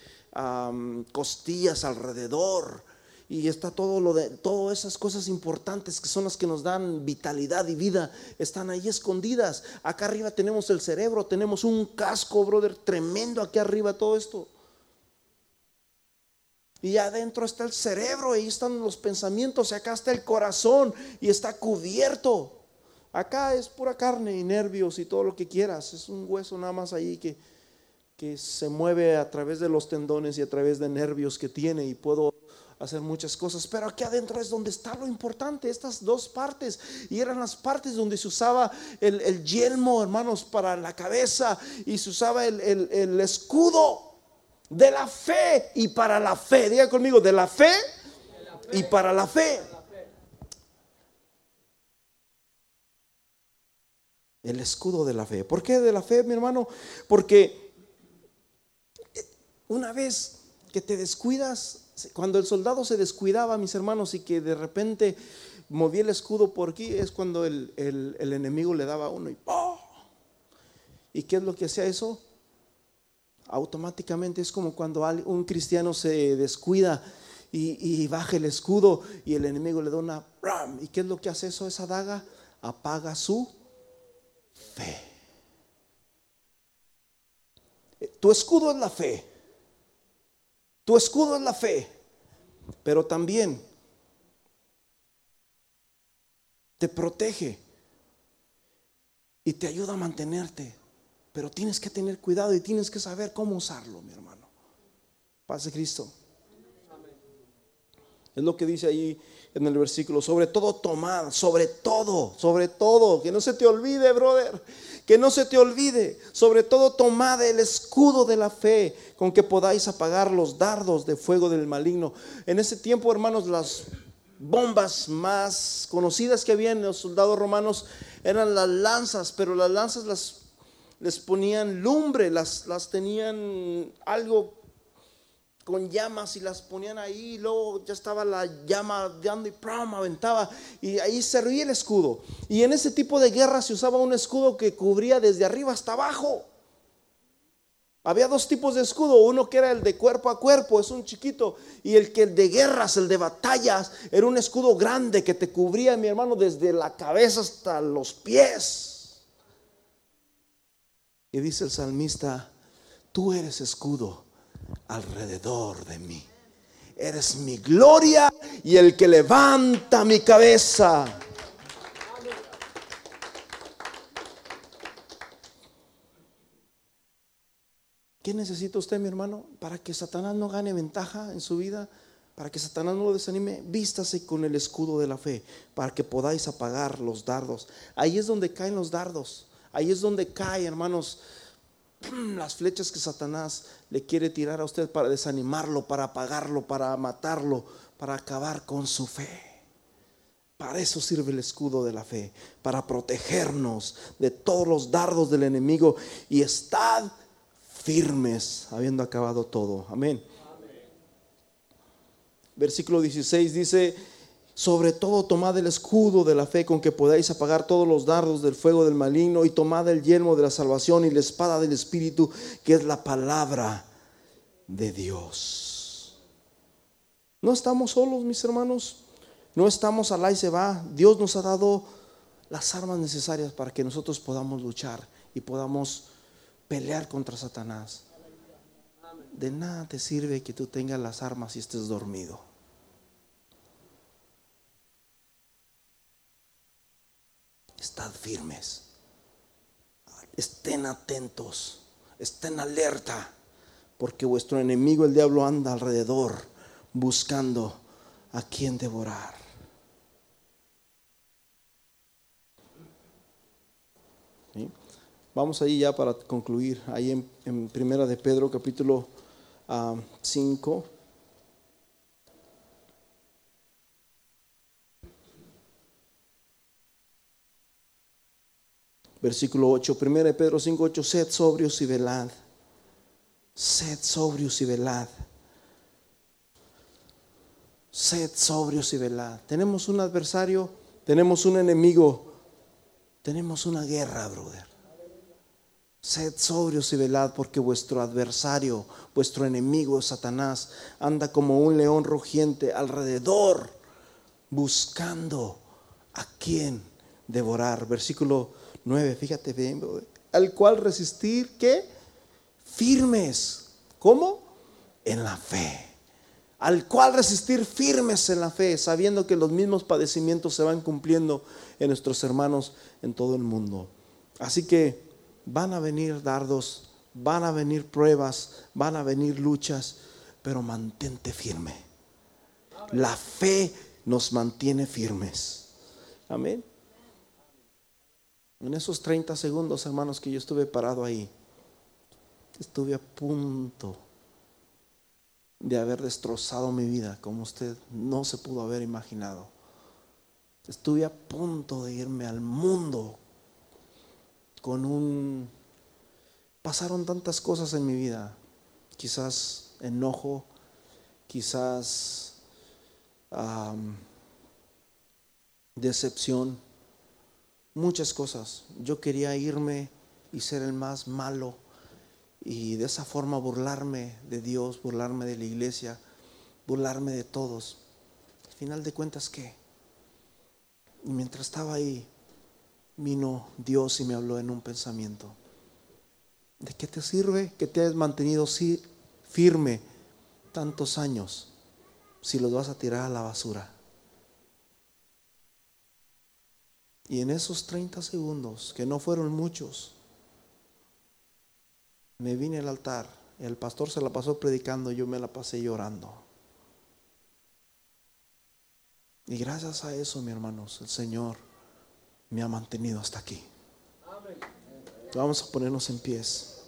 costillas alrededor y está todo lo de todas esas cosas importantes que son las que nos dan vitalidad y vida están ahí escondidas. Acá arriba tenemos el cerebro, tenemos un casco, brother, tremendo aquí arriba todo esto. Y adentro está el cerebro, ahí están los pensamientos, y acá está el corazón y está cubierto. Acá es pura carne y nervios y todo lo que quieras. Es un hueso nada más ahí que, que se mueve a través de los tendones y a través de nervios que tiene y puedo hacer muchas cosas, pero aquí adentro es donde está lo importante, estas dos partes, y eran las partes donde se usaba el, el yelmo, hermanos, para la cabeza, y se usaba el, el, escudo de la fe, y para la fe, diga conmigo, de la fe y para la fe. El escudo de la fe. ¿Por qué de la fe, mi hermano? Porque una vez que te descuidas, cuando el soldado se descuidaba, mis hermanos, y que de repente movía el escudo por aquí, es cuando el, el, enemigo le daba uno y ¡oh! ¿Y qué es lo que hacía eso? Automáticamente es como cuando un cristiano se descuida y, y baja el escudo y el enemigo le da una ¡ram! ¿Y qué es lo que hace eso? Esa daga apaga su fe. Tu escudo es la fe. Tu escudo es la fe, pero también te protege y te ayuda a mantenerte. Pero tienes que tener cuidado y tienes que saber cómo usarlo, mi hermano. Paz de Cristo. Es lo que dice ahí en el versículo. Sobre todo tomad, sobre todo, sobre todo. Que no se te olvide, brother. Que no se te olvide. Sobre todo tomad el escudo de la fe con que podáis apagar los dardos de fuego del maligno. En ese tiempo, hermanos, las bombas más conocidas que había en los soldados romanos eran las lanzas, pero las lanzas las les ponían lumbre, las, las tenían algo con llamas y las ponían ahí, y luego ya estaba la llama dando y pram, aventaba, y ahí servía el escudo. Y en ese tipo de guerra se usaba un escudo que cubría desde arriba hasta abajo. Había dos tipos de escudo, uno que era el de cuerpo a cuerpo, es un chiquito, y el que el de guerras, el de batallas, era un escudo grande que te cubría, mi hermano, desde la cabeza hasta los pies. Y dice el salmista, tú eres escudo alrededor de mí. Eres mi gloria y el que levanta mi cabeza. ¿Qué necesita usted, mi hermano, para que Satanás no gane ventaja en su vida? Para que Satanás no lo desanime, vístase con el escudo de la fe, para que podáis apagar los dardos. Ahí es donde caen los dardos. Ahí es donde cae, hermanos, las flechas que Satanás le quiere tirar a usted para desanimarlo, para apagarlo, para matarlo, para acabar con su fe. Para eso sirve el escudo de la fe, para protegernos de todos los dardos del enemigo y estad firmes habiendo acabado todo. Amén. Versículo 16 dice, sobre todo tomad el escudo de la fe con que podáis apagar todos los dardos del fuego del maligno y tomad el yelmo de la salvación y la espada del Espíritu, que es la palabra de Dios. No estamos solos, mis hermanos. No estamos al y se va. Dios nos ha dado las armas necesarias para que nosotros podamos luchar y podamos pelear contra Satanás. De nada te sirve que tú tengas las armas y estés dormido. Estad firmes. Estén atentos. Estén alerta. Porque vuestro enemigo, el diablo, anda alrededor buscando a quien devorar. Vamos ahí ya para concluir, ahí en, Primera de Pedro capítulo 5. Ah, Versículo 8, 1 Pedro 5, 8, sed sobrios y velad. Sed sobrios y velad. Sed sobrios y velad. Tenemos un adversario, tenemos un enemigo, tenemos una guerra, brother. Sed sobrios y velad porque vuestro adversario, vuestro enemigo Satanás, anda como un león rugiente alrededor buscando a quien devorar. Versículo 9, fíjate bien, al cual resistir, ¿qué? Firmes. ¿Cómo? En la fe. Al cual resistir firmes en la fe, sabiendo que los mismos padecimientos se van cumpliendo en nuestros hermanos en todo el mundo. Así que van a venir dardos, van a venir pruebas, van a venir luchas, pero mantente firme. La fe nos mantiene firmes. Amén. En esos 30 segundos, hermanos, que yo estuve parado ahí, estuve a punto de haber destrozado mi vida como usted no se pudo haber imaginado. Estuve a punto de irme al mundo con un... Pasaron tantas cosas en mi vida, quizás enojo, quizás decepción muchas cosas. Yo quería irme y ser el más malo y de esa forma burlarme de Dios, burlarme de la iglesia, burlarme de todos. Al final de cuentas, ¿qué? Y mientras estaba ahí, vino Dios y me habló en un pensamiento. ¿De qué te sirve que te hayas mantenido firme tantos años si los vas a tirar a la basura? Y en esos 30 segundos, que no fueron muchos, me vine al altar. El pastor se la pasó predicando, yo me la pasé llorando. Y gracias a eso, mi hermanos, el Señor me ha mantenido hasta aquí. Vamos a ponernos en pies.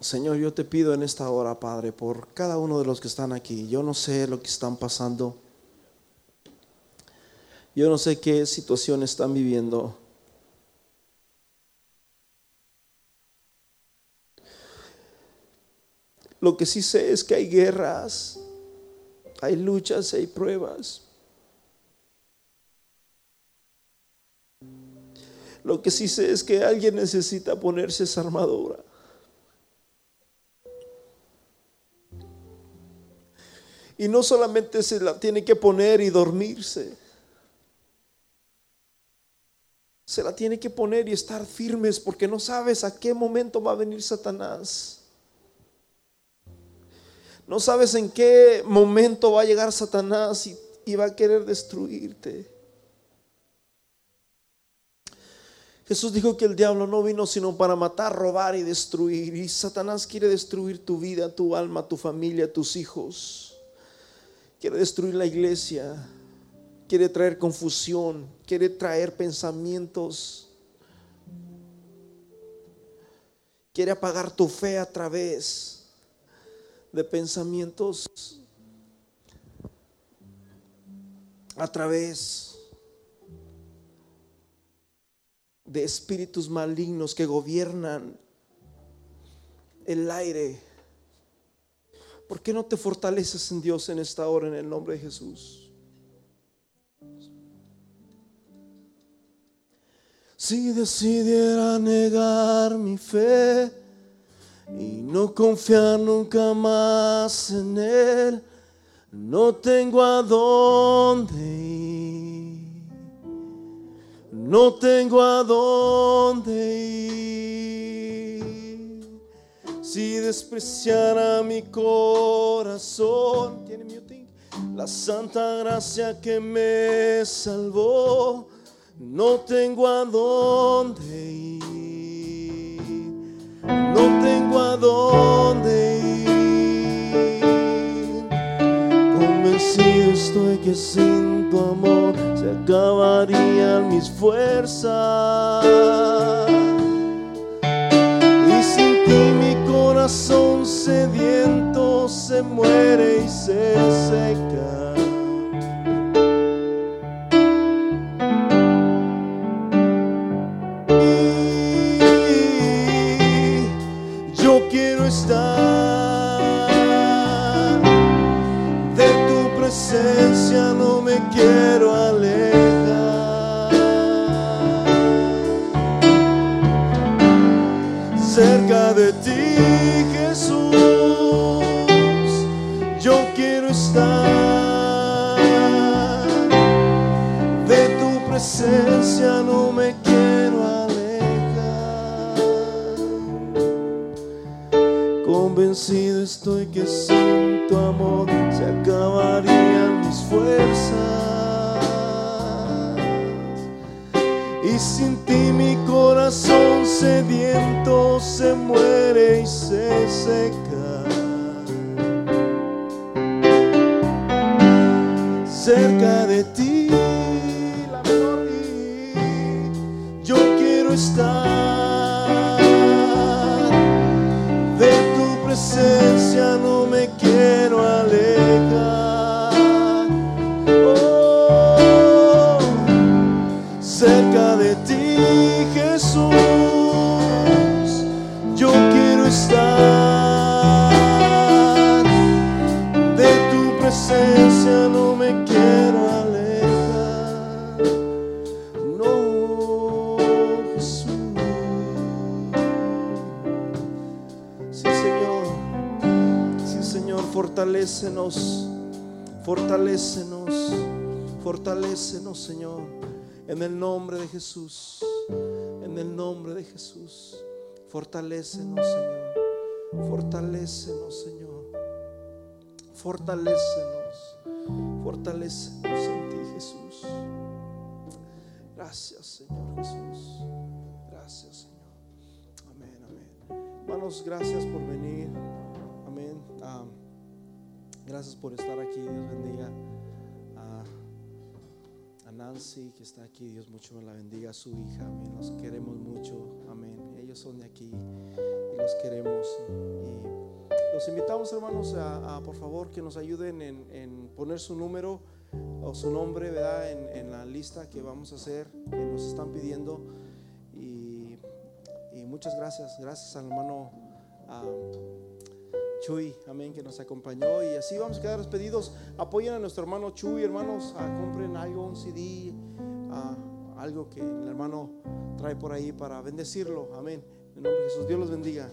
Señor, yo te pido en esta hora, Padre, por cada uno de los que están aquí. Yo no sé lo que están pasando. Yo no sé qué situación están viviendo. Lo que sí sé es que hay guerras, hay luchas, hay pruebas. Lo que sí sé es que alguien necesita ponerse esa armadura. Y no solamente se la tiene que poner y dormirse. Se la tiene que poner y estar firmes porque no sabes a qué momento va a venir Satanás. No sabes en qué momento va a llegar Satanás y, va a querer destruirte. Jesús dijo que el diablo no vino sino para matar, robar y destruir. Y Satanás quiere destruir tu vida, tu alma, tu familia, tus hijos quiere destruir la iglesia, quiere traer confusión, quiere traer pensamientos, quiere apagar tu fe a través de pensamientos, a través de espíritus malignos que gobiernan el aire ¿Por qué no te fortaleces en Dios en esta hora en el nombre de Jesús? Si decidiera negar mi fe y no confiar nunca más en Él, no tengo a dónde ir. No tengo a dónde ir si despreciara mi corazón, la santa gracia que me salvó, no tengo a dónde ir, no tengo a dónde ir. Convencido estoy que sin tu amor se acabarían mis fuerzas corazón sediento se muere y se seca. Jesús, en el nombre de Jesús. Fortalécenos, Señor, fortalécenos, Señor, fortalécenos, fortalécenos en ti, Jesús. Gracias, Señor Jesús. Gracias, Señor. Amén, amén. Hermanos, gracias por venir. Amén. Gracias por estar aquí. Dios bendiga Nancy que está aquí. Dios mucho me la bendiga. Su hija. Amén. Los queremos mucho. Amén. ellos son de aquí y los queremos. Y, los invitamos, hermanos, a, por favor que nos ayuden en, poner su número o su nombre, ¿verdad? En, la lista que vamos a hacer, que nos están pidiendo. Y, muchas gracias, gracias al hermano. Chuy, amén, que nos acompañó. Y así vamos a quedar despedidos. Apoyen a nuestro hermano Chuy, hermanos. compren algo, un CD, algo que el hermano trae por ahí para bendecirlo. Amén. En nombre de Jesús, Dios los bendiga.